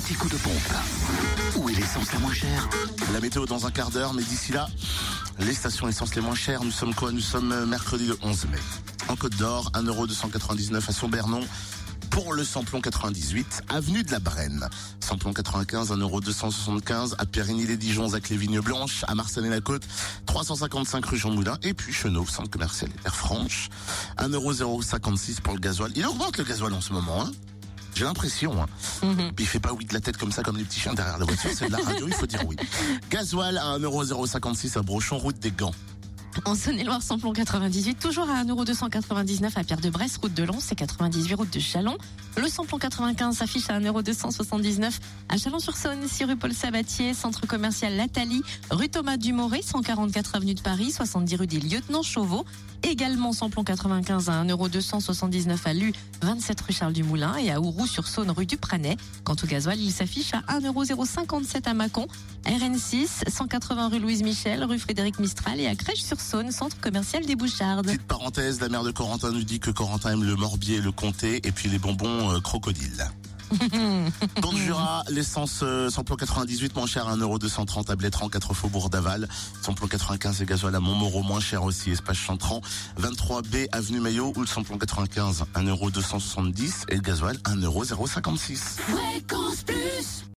petit coup de pompe. Où est l'essence la moins chère La météo dans un quart d'heure, mais d'ici là, les stations essence les moins chères, nous sommes quoi Nous sommes euh, mercredi le 11 mai. En Côte d'Or, 1,299€ à Saint-Bernon. Pour le samplon 98, avenue de la Brenne. Samplon 95, 1,275€ à Périgny-les-Dijons, à Clévigne-Blanche, à Marseille-la-Côte, 355 rue Jean Moulin, et puis Chenot, centre commercial Air Franche, 1,056€ pour le gasoil. Il augmente le gasoil en ce moment, hein j'ai l'impression. Hein. Puis il fait pas oui de la tête comme ça, comme les petits chiens derrière la voiture. C'est de la radio, il faut dire oui. Gasoil à 1,056€ à Brochon, route des Gants. En Saône-et-Loire, samplon 98, toujours à 1,299€ à Pierre-de-Bresse, route de Lons et 98 route de Chalon. Le samplon 95 s'affiche à 1,279€ à Chalon-sur-Saône, 6 rue Paul Sabatier, centre commercial Lathalie, rue Thomas Dumoré, 144 avenue de Paris, 70 rue des Lieutenants Chauveau. Également samplon 95 à 1,279€ à Lu, 27 rue Charles Dumoulin et à Ouroux-sur-Saône, rue du. Quant au gasoil, il s'affiche à 1,057€ à Mâcon, RN6, 180 rue Louise Michel, rue Frédéric Mistral et à Crèche-sur-Saône, centre commercial des Bouchardes. Petite parenthèse, la mère de Corentin nous dit que Corentin aime le morbier et le comté, et puis les bonbons euh, crocodiles. Dans le Jura, l'essence euh, samplon 98 moins cher à 1,230€ à Blétran, 4 faubourg d'Aval. Samplon 95 et gasoil à Montmoreau moins cher aussi, espace Chantran. 23B avenue Maillot où le samplon 95 1,270€ et le gasoil 1,056€. Fréquence plus